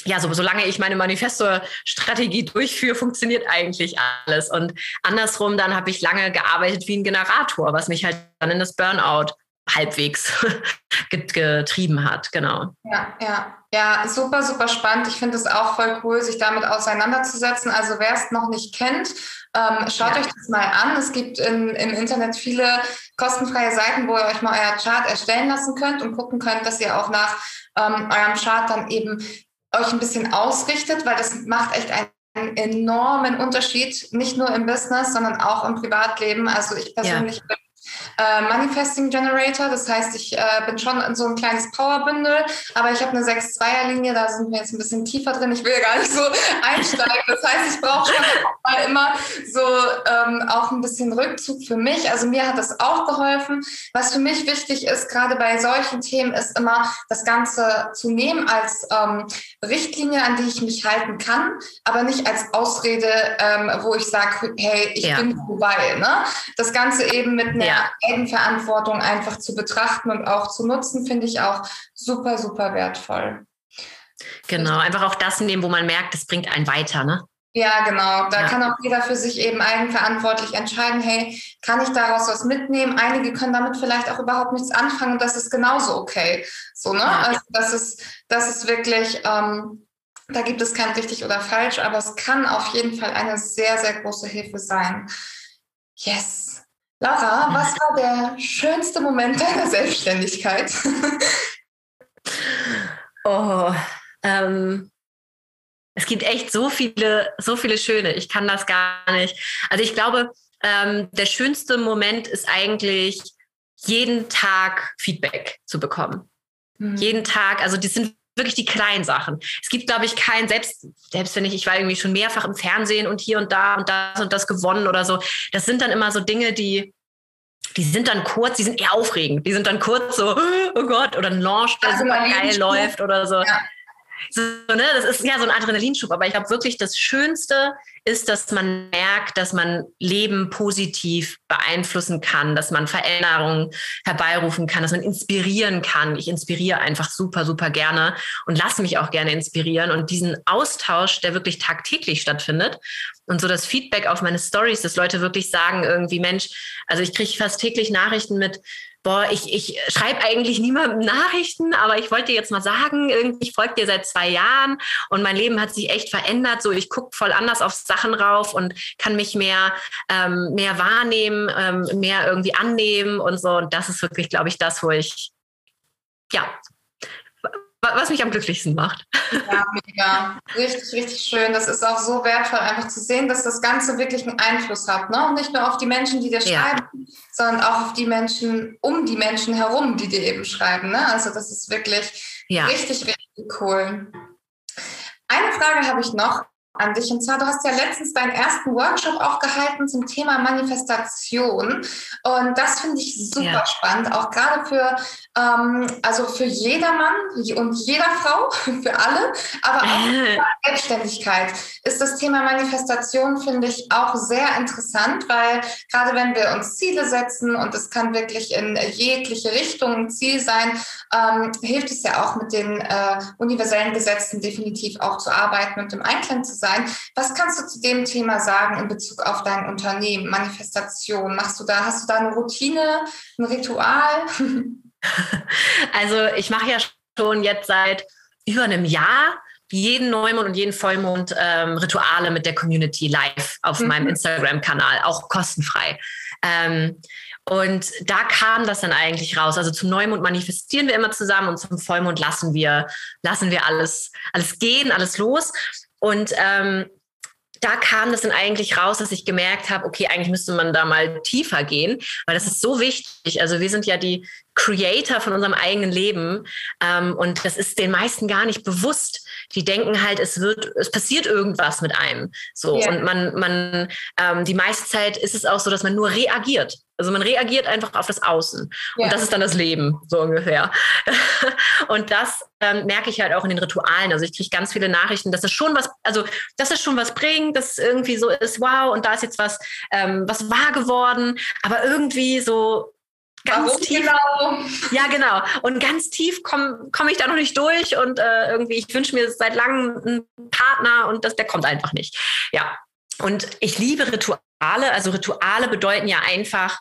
ja, so, solange ich meine Manifesto-Strategie durchführe, funktioniert eigentlich alles. Und andersrum, dann habe ich lange gearbeitet wie ein Generator, was mich halt dann in das Burnout halbwegs getrieben hat, genau. Ja, ja, ja, super, super spannend. Ich finde es auch voll cool, sich damit auseinanderzusetzen. Also wer es noch nicht kennt, ähm, schaut ja. euch das mal an. Es gibt in, im Internet viele kostenfreie Seiten, wo ihr euch mal euer Chart erstellen lassen könnt und gucken könnt, dass ihr auch nach ähm, eurem Chart dann eben euch ein bisschen ausrichtet, weil das macht echt einen enormen Unterschied, nicht nur im Business, sondern auch im Privatleben. Also ich persönlich ja. bin äh, Manifesting Generator. Das heißt, ich äh, bin schon in so ein kleines Powerbündel, aber ich habe eine 6-2er-Linie, da sind wir jetzt ein bisschen tiefer drin. Ich will gar nicht so einsteigen. Das heißt, ich brauche schon mal immer so ähm, auch ein bisschen Rückzug für mich. Also mir hat das auch geholfen. Was für mich wichtig ist, gerade bei solchen Themen, ist immer das Ganze zu nehmen als ähm, Richtlinie, an die ich mich halten kann, aber nicht als Ausrede, ähm, wo ich sage, hey, ich ja. bin vorbei. Ne? Das Ganze eben mit einer ja. Eigenverantwortung einfach zu betrachten und auch zu nutzen, finde ich auch super, super wertvoll. Genau, einfach auch das nehmen, wo man merkt, es bringt einen weiter, ne? Ja, genau. Da ja. kann auch jeder für sich eben eigenverantwortlich entscheiden, hey, kann ich daraus was mitnehmen? Einige können damit vielleicht auch überhaupt nichts anfangen und das ist genauso okay. So, ne? Ja. Also das ist, das ist wirklich, ähm, da gibt es kein richtig oder falsch, aber es kann auf jeden Fall eine sehr, sehr große Hilfe sein. Yes. Laura, was war der schönste Moment deiner Selbstständigkeit? oh, ähm, es gibt echt so viele, so viele schöne. Ich kann das gar nicht. Also ich glaube, ähm, der schönste Moment ist eigentlich jeden Tag Feedback zu bekommen. Mhm. Jeden Tag, also die sind wirklich die kleinen Sachen. Es gibt, glaube ich, kein, selbst, selbst wenn ich, ich war irgendwie schon mehrfach im Fernsehen und hier und da und das und das gewonnen oder so. Das sind dann immer so Dinge, die, die sind dann kurz, die sind eher aufregend. Die sind dann kurz so, oh Gott, oder ein Launch, der super geil läuft oder so. Ja. So, ne, das ist ja so ein Adrenalinschub, aber ich glaube wirklich, das Schönste ist, dass man merkt, dass man Leben positiv beeinflussen kann, dass man Veränderungen herbeirufen kann, dass man inspirieren kann. Ich inspiriere einfach super, super gerne und lasse mich auch gerne inspirieren. Und diesen Austausch, der wirklich tagtäglich stattfindet und so das Feedback auf meine Stories, dass Leute wirklich sagen irgendwie, Mensch, also ich kriege fast täglich Nachrichten mit, boah, ich, ich schreibe eigentlich niemandem Nachrichten, aber ich wollte dir jetzt mal sagen, irgendwie, ich folge dir seit zwei Jahren und mein Leben hat sich echt verändert. So, ich gucke voll anders auf Sachen rauf und kann mich mehr, ähm, mehr wahrnehmen, ähm, mehr irgendwie annehmen und so. Und das ist wirklich, glaube ich, das, wo ich, ja, was mich am glücklichsten macht. Ja, mega. Richtig, richtig schön. Das ist auch so wertvoll, einfach zu sehen, dass das Ganze wirklich einen Einfluss hat. Ne? Und nicht nur auf die Menschen, die dir ja. schreiben, sondern auch auf die Menschen um die Menschen herum, die dir eben schreiben. Ne? Also das ist wirklich ja. richtig, richtig cool. Eine Frage habe ich noch an dich. Und zwar, du hast ja letztens deinen ersten Workshop auch gehalten zum Thema Manifestation. Und das finde ich super ja. spannend, auch gerade für, ähm, also für jedermann und jeder Frau, für alle, aber auch für Selbstständigkeit ist das Thema Manifestation, finde ich, auch sehr interessant, weil gerade wenn wir uns Ziele setzen und es kann wirklich in jegliche Richtung ein Ziel sein, ähm, hilft es ja auch mit den äh, universellen Gesetzen definitiv auch zu arbeiten und im Einklang zu sein. Was kannst du zu dem Thema sagen in Bezug auf dein Unternehmen, Manifestation? Machst du da, hast du da eine Routine, ein Ritual? Also ich mache ja schon jetzt seit über einem Jahr jeden Neumond und jeden Vollmond ähm, Rituale mit der Community live auf mhm. meinem Instagram-Kanal, auch kostenfrei. Ähm, und da kam das dann eigentlich raus. Also zum Neumond manifestieren wir immer zusammen und zum Vollmond lassen wir, lassen wir alles, alles gehen, alles los. Und ähm, da kam das dann eigentlich raus, dass ich gemerkt habe, okay, eigentlich müsste man da mal tiefer gehen, weil das ist so wichtig. Also wir sind ja die, Creator von unserem eigenen Leben. Ähm, und das ist den meisten gar nicht bewusst. Die denken halt, es wird, es passiert irgendwas mit einem. So. Yeah. Und man, man, ähm, die meiste Zeit ist es auch so, dass man nur reagiert. Also man reagiert einfach auf das Außen. Yeah. Und das ist dann das Leben, so ungefähr. und das ähm, merke ich halt auch in den Ritualen. Also ich kriege ganz viele Nachrichten, dass es schon was, also dass es schon was bringt, dass irgendwie so ist, wow, und da ist jetzt was, ähm, was wahr geworden. Aber irgendwie so ganz Warum tief. Genau? Ja, genau. Und ganz tief komme komm ich da noch nicht durch und äh, irgendwie, ich wünsche mir seit langem einen Partner und das, der kommt einfach nicht. Ja. Und ich liebe Rituale. Also Rituale bedeuten ja einfach,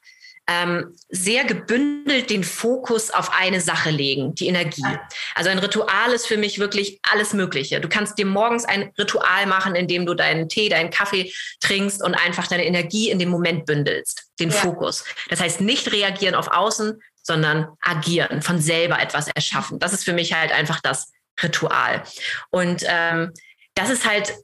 ähm, sehr gebündelt den Fokus auf eine Sache legen, die Energie. Also ein Ritual ist für mich wirklich alles Mögliche. Du kannst dir morgens ein Ritual machen, indem du deinen Tee, deinen Kaffee trinkst und einfach deine Energie in den Moment bündelst, den ja. Fokus. Das heißt, nicht reagieren auf Außen, sondern agieren, von selber etwas erschaffen. Das ist für mich halt einfach das Ritual. Und ähm, das ist halt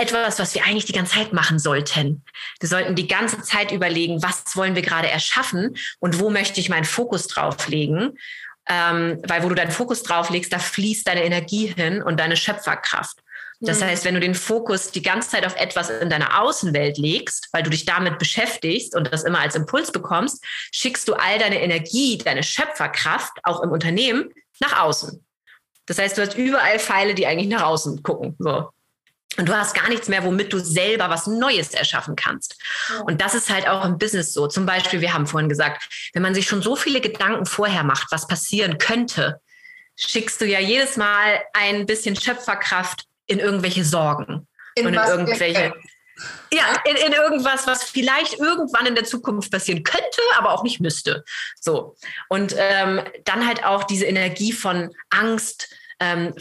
etwas, was wir eigentlich die ganze Zeit machen sollten. Wir sollten die ganze Zeit überlegen, was wollen wir gerade erschaffen und wo möchte ich meinen Fokus drauf legen. Ähm, weil wo du deinen Fokus drauf legst, da fließt deine Energie hin und deine Schöpferkraft. Das mhm. heißt, wenn du den Fokus die ganze Zeit auf etwas in deiner Außenwelt legst, weil du dich damit beschäftigst und das immer als Impuls bekommst, schickst du all deine Energie, deine Schöpferkraft auch im Unternehmen nach außen. Das heißt, du hast überall Pfeile, die eigentlich nach außen gucken. So. Und du hast gar nichts mehr, womit du selber was Neues erschaffen kannst. Und das ist halt auch im Business so. Zum Beispiel, wir haben vorhin gesagt, wenn man sich schon so viele Gedanken vorher macht, was passieren könnte, schickst du ja jedes Mal ein bisschen Schöpferkraft in irgendwelche Sorgen in und in irgendwelche. Ja, in, in irgendwas, was vielleicht irgendwann in der Zukunft passieren könnte, aber auch nicht müsste. So. Und ähm, dann halt auch diese Energie von Angst, ähm,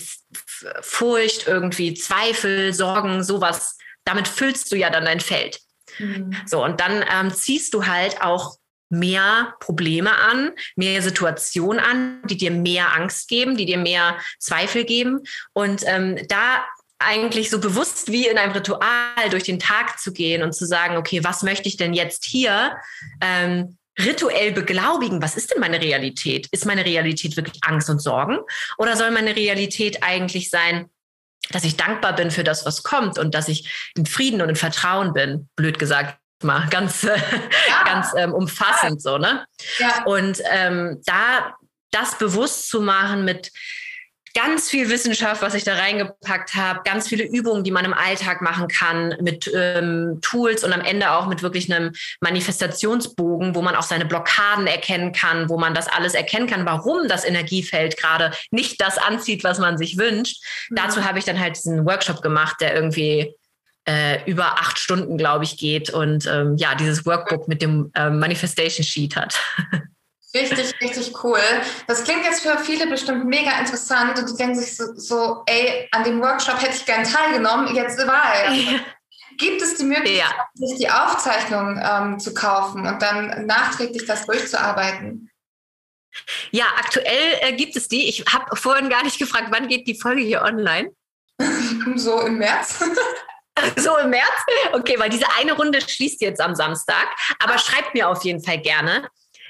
Furcht, irgendwie Zweifel, Sorgen, sowas. Damit füllst du ja dann dein Feld. Mhm. So, und dann ähm, ziehst du halt auch mehr Probleme an, mehr Situationen an, die dir mehr Angst geben, die dir mehr Zweifel geben. Und ähm, da eigentlich so bewusst wie in einem Ritual durch den Tag zu gehen und zu sagen, okay, was möchte ich denn jetzt hier ähm, rituell beglaubigen, was ist denn meine Realität? Ist meine Realität wirklich Angst und Sorgen? Oder soll meine Realität eigentlich sein, dass ich dankbar bin für das, was kommt und dass ich in Frieden und in Vertrauen bin, blöd gesagt mal, ganz, ja. ganz ähm, umfassend ja. so, ne? Ja. Und ähm, da das bewusst zu machen mit ganz viel Wissenschaft, was ich da reingepackt habe, ganz viele Übungen, die man im Alltag machen kann, mit ähm, Tools und am Ende auch mit wirklich einem Manifestationsbogen, wo man auch seine Blockaden erkennen kann, wo man das alles erkennen kann, warum das Energiefeld gerade nicht das anzieht, was man sich wünscht. Mhm. Dazu habe ich dann halt diesen Workshop gemacht, der irgendwie äh, über acht Stunden, glaube ich, geht und ähm, ja, dieses Workbook mit dem äh, Manifestation Sheet hat. Richtig, richtig cool. Das klingt jetzt für viele bestimmt mega interessant und die denken sich so, so ey, an dem Workshop hätte ich gern teilgenommen, jetzt war er. Ja. Gibt es die Möglichkeit, ja. sich die Aufzeichnung ähm, zu kaufen und dann nachträglich das durchzuarbeiten? Ja, aktuell äh, gibt es die. Ich habe vorhin gar nicht gefragt, wann geht die Folge hier online? so im März. So im März? Okay, weil diese eine Runde schließt jetzt am Samstag. Aber schreibt mir auf jeden Fall gerne.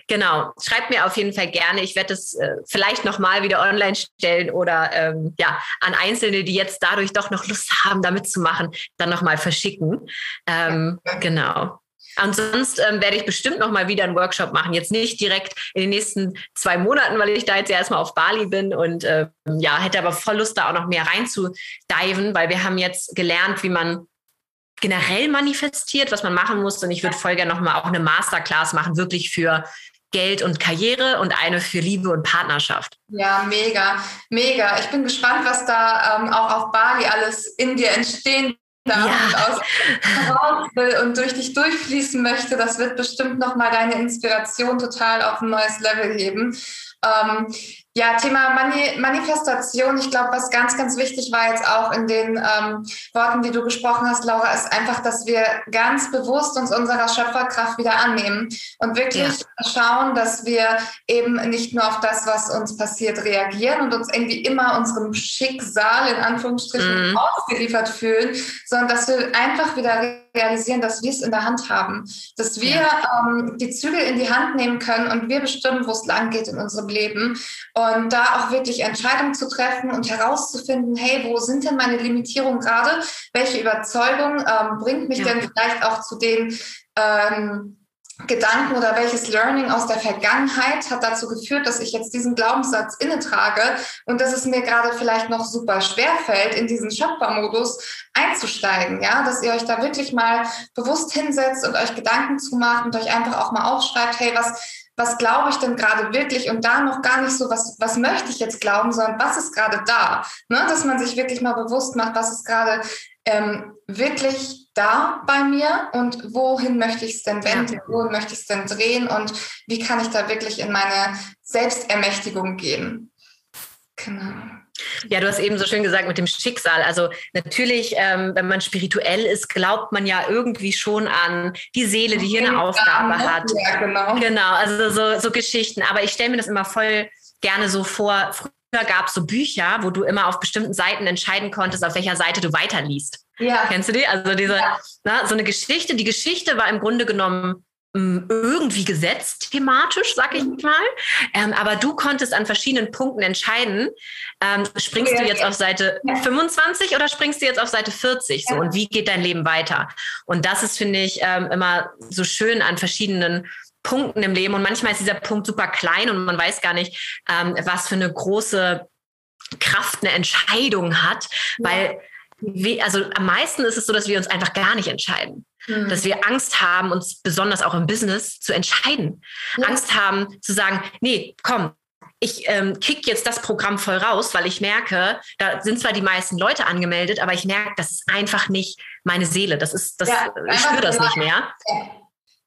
Genau, schreibt mir auf jeden Fall gerne. Ich werde es äh, vielleicht nochmal wieder online stellen oder ähm, ja, an Einzelne, die jetzt dadurch doch noch Lust haben, damit zu machen, dann nochmal verschicken. Ähm, ja. Genau. Ansonsten ähm, werde ich bestimmt noch mal wieder einen Workshop machen. Jetzt nicht direkt in den nächsten zwei Monaten, weil ich da jetzt erstmal auf Bali bin und äh, ja, hätte aber voll Lust, da auch noch mehr reinzudiven, weil wir haben jetzt gelernt, wie man generell manifestiert, was man machen muss. Und ich würde voll gerne noch mal auch eine Masterclass machen, wirklich für Geld und Karriere und eine für Liebe und Partnerschaft. Ja, mega, mega. Ich bin gespannt, was da ähm, auch auf Bali alles in dir entstehen darf ja. und aus will und durch dich durchfließen möchte. Das wird bestimmt nochmal deine Inspiration total auf ein neues Level heben. Ähm, Ja, Thema Mani Manifestation. Ich glaube, was ganz, ganz wichtig war jetzt auch in den ähm, Worten, die du gesprochen hast, Laura, ist einfach, dass wir ganz bewusst uns unserer Schöpferkraft wieder annehmen und wirklich ja. schauen, dass wir eben nicht nur auf das, was uns passiert, reagieren und uns irgendwie immer unserem Schicksal in Anführungsstrichen mm. ausgeliefert fühlen, sondern dass wir einfach wieder realisieren, dass wir es in der Hand haben, dass wir ja. ähm, die Zügel in die Hand nehmen können und wir bestimmen, wo es lang geht in unserem Leben und da auch wirklich Entscheidungen zu treffen und herauszufinden, hey, wo sind denn meine Limitierungen gerade? Welche Überzeugung ähm, bringt mich ja. denn vielleicht auch zu den ähm, Gedanken oder welches Learning aus der Vergangenheit hat dazu geführt, dass ich jetzt diesen Glaubenssatz inne trage und dass es mir gerade vielleicht noch super schwer fällt, in diesen Schöpfermodus einzusteigen, ja, dass ihr euch da wirklich mal bewusst hinsetzt und euch Gedanken zu macht und euch einfach auch mal aufschreibt, hey, was was glaube ich denn gerade wirklich und da noch gar nicht so, was, was möchte ich jetzt glauben, sondern was ist gerade da, ne? dass man sich wirklich mal bewusst macht, was ist gerade ähm, wirklich da bei mir und wohin möchte ich es denn wenden, ja. wohin möchte ich es denn drehen und wie kann ich da wirklich in meine Selbstermächtigung gehen. Genau. Ja, du hast eben so schön gesagt mit dem Schicksal. Also natürlich, ähm, wenn man spirituell ist, glaubt man ja irgendwie schon an die Seele, die hier eine Aufgabe hat. Ja, genau. Genau, also so, so Geschichten. Aber ich stelle mir das immer voll gerne so vor. Früher gab es so Bücher, wo du immer auf bestimmten Seiten entscheiden konntest, auf welcher Seite du weiterliest. Ja. Kennst du die? Also diese, ja. na, so eine Geschichte. Die Geschichte war im Grunde genommen mm, irgendwie gesetzt thematisch, sag ich mhm. mal. Ähm, aber du konntest an verschiedenen Punkten entscheiden, ähm, springst du jetzt auf Seite ja. 25 oder springst du jetzt auf Seite 40? So, und wie geht dein Leben weiter? Und das ist, finde ich, ähm, immer so schön an verschiedenen Punkten im Leben. Und manchmal ist dieser Punkt super klein und man weiß gar nicht, ähm, was für eine große Kraft eine Entscheidung hat, weil wie, also am meisten ist es so, dass wir uns einfach gar nicht entscheiden. Mhm. Dass wir Angst haben, uns besonders auch im Business zu entscheiden. Ja. Angst haben zu sagen, nee, komm, ich ähm, kick jetzt das Programm voll raus, weil ich merke, da sind zwar die meisten Leute angemeldet, aber ich merke, das ist einfach nicht meine Seele. Das ist, das, ja, ich spüre das nicht mehr. Ja.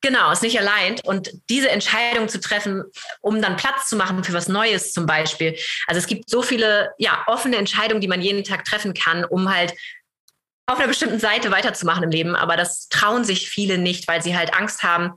Genau, ist nicht allein. Und diese Entscheidung zu treffen, um dann Platz zu machen für was Neues zum Beispiel. Also es gibt so viele ja, offene Entscheidungen, die man jeden Tag treffen kann, um halt auf einer bestimmten Seite weiterzumachen im Leben. Aber das trauen sich viele nicht, weil sie halt Angst haben.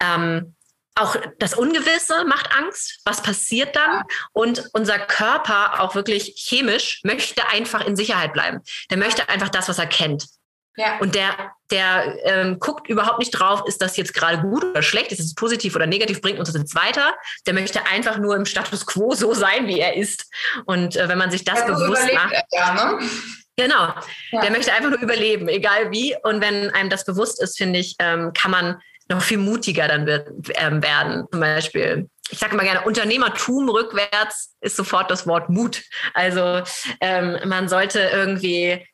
Ähm, auch das Ungewisse macht Angst. Was passiert dann? Und unser Körper auch wirklich chemisch möchte einfach in Sicherheit bleiben. Der möchte einfach das, was er kennt. Ja. Und der, der ähm, guckt überhaupt nicht drauf, ist das jetzt gerade gut oder schlecht, ist es positiv oder negativ, bringt uns das jetzt weiter. Der möchte einfach nur im Status quo so sein, wie er ist. Und äh, wenn man sich das ja, bewusst macht. Ja, ne? Genau. Ja. Der möchte einfach nur überleben, egal wie. Und wenn einem das bewusst ist, finde ich, ähm, kann man noch viel mutiger dann wird, ähm, werden. Zum Beispiel ich sage immer gerne, Unternehmertum rückwärts ist sofort das Wort Mut. Also ähm, man sollte irgendwie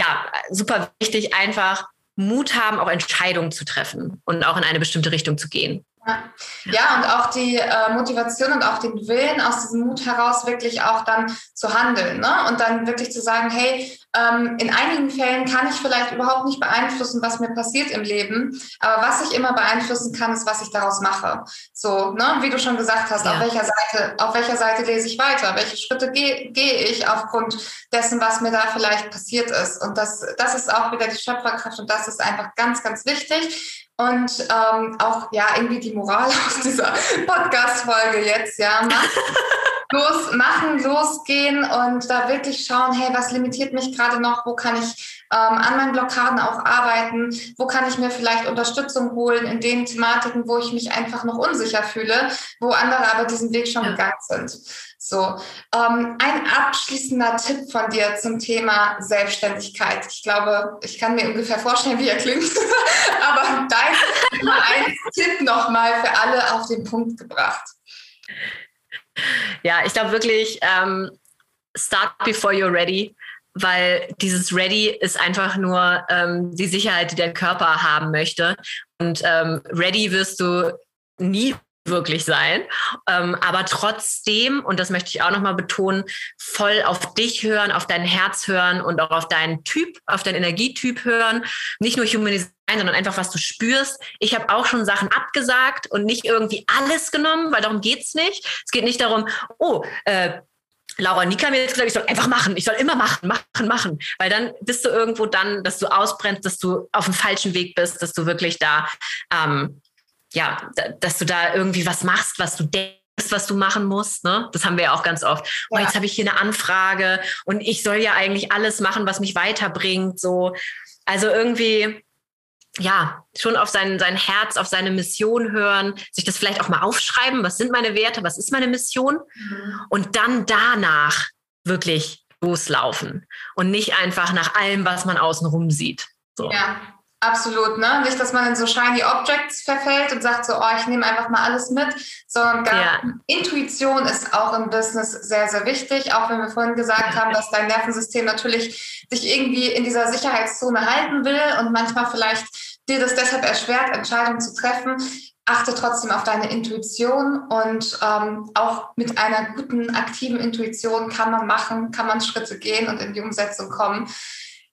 ja, super wichtig, einfach Mut haben, auch Entscheidungen zu treffen und auch in eine bestimmte Richtung zu gehen. Ja, und auch die äh, Motivation und auch den Willen aus diesem Mut heraus wirklich auch dann zu handeln ne? und dann wirklich zu sagen, hey, ähm, in einigen Fällen kann ich vielleicht überhaupt nicht beeinflussen, was mir passiert im Leben, aber was ich immer beeinflussen kann, ist, was ich daraus mache. So, ne? wie du schon gesagt hast, ja. auf welcher Seite, auf welcher Seite lese ich weiter, welche Schritte gehe geh ich aufgrund dessen, was mir da vielleicht passiert ist. Und das, das ist auch wieder die Schöpferkraft und das ist einfach ganz, ganz wichtig. Und ähm, auch ja irgendwie die Moral aus dieser Podcast-Folge jetzt, ja. Los, machen, losgehen und da wirklich schauen, hey, was limitiert mich gerade noch? Wo kann ich ähm, an meinen Blockaden auch arbeiten? Wo kann ich mir vielleicht Unterstützung holen in den Thematiken, wo ich mich einfach noch unsicher fühle, wo andere aber diesen Weg schon ja. gegangen sind? So, ähm, ein abschließender Tipp von dir zum Thema Selbstständigkeit. Ich glaube, ich kann mir ungefähr vorstellen, wie er klingt, aber dein ein Tipp nochmal für alle auf den Punkt gebracht. Ja, ich glaube wirklich, ähm, start before you're ready, weil dieses Ready ist einfach nur ähm, die Sicherheit, die der Körper haben möchte. Und ähm, ready wirst du nie wirklich sein. Ähm, aber trotzdem, und das möchte ich auch nochmal betonen, voll auf dich hören, auf dein Herz hören und auch auf deinen Typ, auf deinen Energietyp hören. Nicht nur Human Design, sondern einfach, was du spürst. Ich habe auch schon Sachen abgesagt und nicht irgendwie alles genommen, weil darum geht's nicht. Es geht nicht darum, oh, äh, Laura Nika mir jetzt gesagt, ich soll einfach machen, ich soll immer machen, machen, machen. Weil dann bist du irgendwo dann, dass du ausbrennst, dass du auf dem falschen Weg bist, dass du wirklich da ähm, ja, dass du da irgendwie was machst, was du denkst, was du machen musst. Ne? Das haben wir ja auch ganz oft. Oh, jetzt habe ich hier eine Anfrage und ich soll ja eigentlich alles machen, was mich weiterbringt. So, also irgendwie ja, schon auf sein, sein Herz, auf seine Mission hören, sich das vielleicht auch mal aufschreiben, was sind meine Werte, was ist meine Mission mhm. und dann danach wirklich loslaufen und nicht einfach nach allem, was man außenrum sieht. So. Ja, Absolut, ne? Nicht, dass man in so shiny Objects verfällt und sagt so, oh, ich nehme einfach mal alles mit, sondern ja. Intuition ist auch im Business sehr, sehr wichtig. Auch wenn wir vorhin gesagt haben, dass dein Nervensystem natürlich sich irgendwie in dieser Sicherheitszone halten will und manchmal vielleicht dir das deshalb erschwert, Entscheidungen zu treffen. Achte trotzdem auf deine Intuition und ähm, auch mit einer guten, aktiven Intuition kann man machen, kann man Schritte gehen und in die Umsetzung kommen.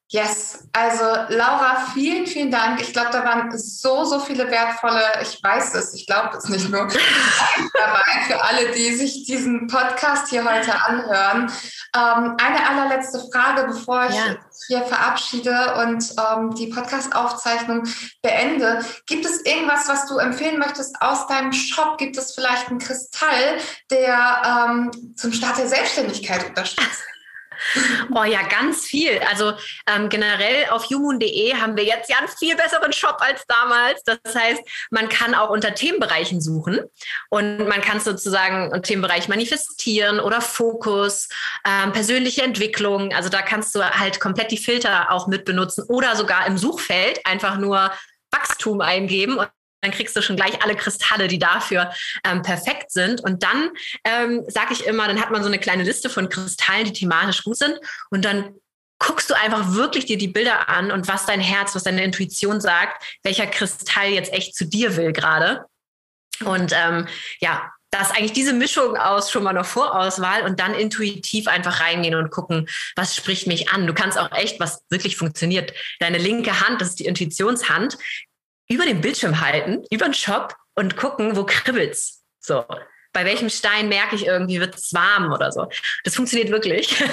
Yes, also Laura, vielen, vielen Dank. Ich glaube, da waren so, so viele wertvolle, ich weiß es, ich glaube es nicht nur, dabei für alle, die sich diesen Podcast hier heute anhören. Ähm, eine allerletzte Frage, bevor ich ja. hier verabschiede und ähm, die Podcast-Aufzeichnung beende. Gibt es irgendwas, was du empfehlen möchtest aus deinem Shop? Gibt es vielleicht einen Kristall, der ähm, zum Start der Selbstständigkeit unterstützt? Oh ja, ganz viel. Also ähm, generell auf human.de haben wir jetzt ja einen viel besseren Shop als damals. Das heißt, man kann auch unter Themenbereichen suchen und man kann sozusagen im Themenbereich manifestieren oder Fokus, ähm, persönliche Entwicklung. Also da kannst du halt komplett die Filter auch mit benutzen oder sogar im Suchfeld einfach nur Wachstum eingeben und dann kriegst du schon gleich alle Kristalle, die dafür ähm, perfekt sind. Und dann ähm, sage ich immer, dann hat man so eine kleine Liste von Kristallen, die thematisch gut sind. Und dann guckst du einfach wirklich dir die Bilder an und was dein Herz, was deine Intuition sagt, welcher Kristall jetzt echt zu dir will gerade. Und ähm, ja, da ist eigentlich diese Mischung aus schon mal eine Vorauswahl und dann intuitiv einfach reingehen und gucken, was spricht mich an. Du kannst auch echt, was wirklich funktioniert. Deine linke Hand, das ist die Intuitionshand, über den Bildschirm halten, über den Shop und gucken, wo kribbelt's. So. Bei welchem Stein merke ich irgendwie, wird es warm oder so. Das funktioniert wirklich.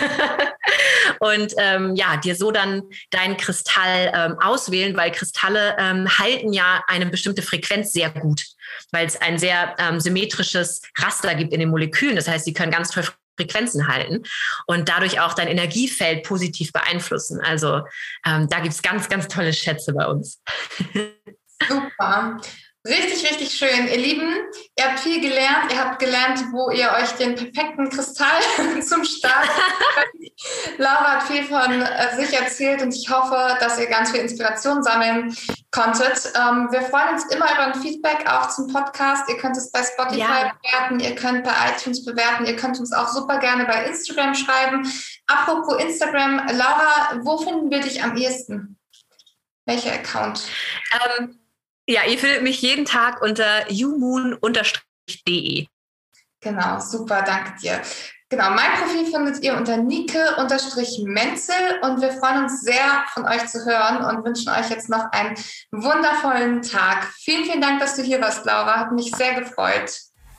und ähm, ja, dir so dann deinen Kristall ähm, auswählen, weil Kristalle ähm, halten ja eine bestimmte Frequenz sehr gut, weil es ein sehr ähm, symmetrisches Raster gibt in den Molekülen. Das heißt, sie können ganz toll Frequenzen halten und dadurch auch dein Energiefeld positiv beeinflussen. Also ähm, da gibt es ganz, ganz tolle Schätze bei uns. Super. Richtig, richtig schön. Ihr Lieben, ihr habt viel gelernt. Ihr habt gelernt, wo ihr euch den perfekten Kristall zum Start. Laura hat viel von äh, sich erzählt und ich hoffe, dass ihr ganz viel Inspiration sammeln konntet. Ähm, wir freuen uns immer über ein Feedback auch zum Podcast. Ihr könnt es bei Spotify ja. bewerten, ihr könnt bei iTunes bewerten, ihr könnt uns auch super gerne bei Instagram schreiben. Apropos Instagram, Laura, wo finden wir dich am ehesten? Welcher Account? Ähm ja, ihr findet mich jeden Tag unter umoon-de. Genau, super, danke dir. Genau, mein Profil findet ihr unter Nike-Menzel und wir freuen uns sehr, von euch zu hören und wünschen euch jetzt noch einen wundervollen Tag. Vielen, vielen Dank, dass du hier warst, Laura. Hat mich sehr gefreut.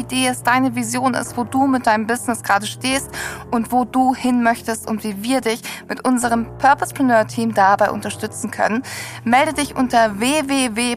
Idee ist, deine Vision ist, wo du mit deinem Business gerade stehst und wo du hin möchtest und wie wir dich mit unserem Purposepreneur Team dabei unterstützen können. Melde dich unter www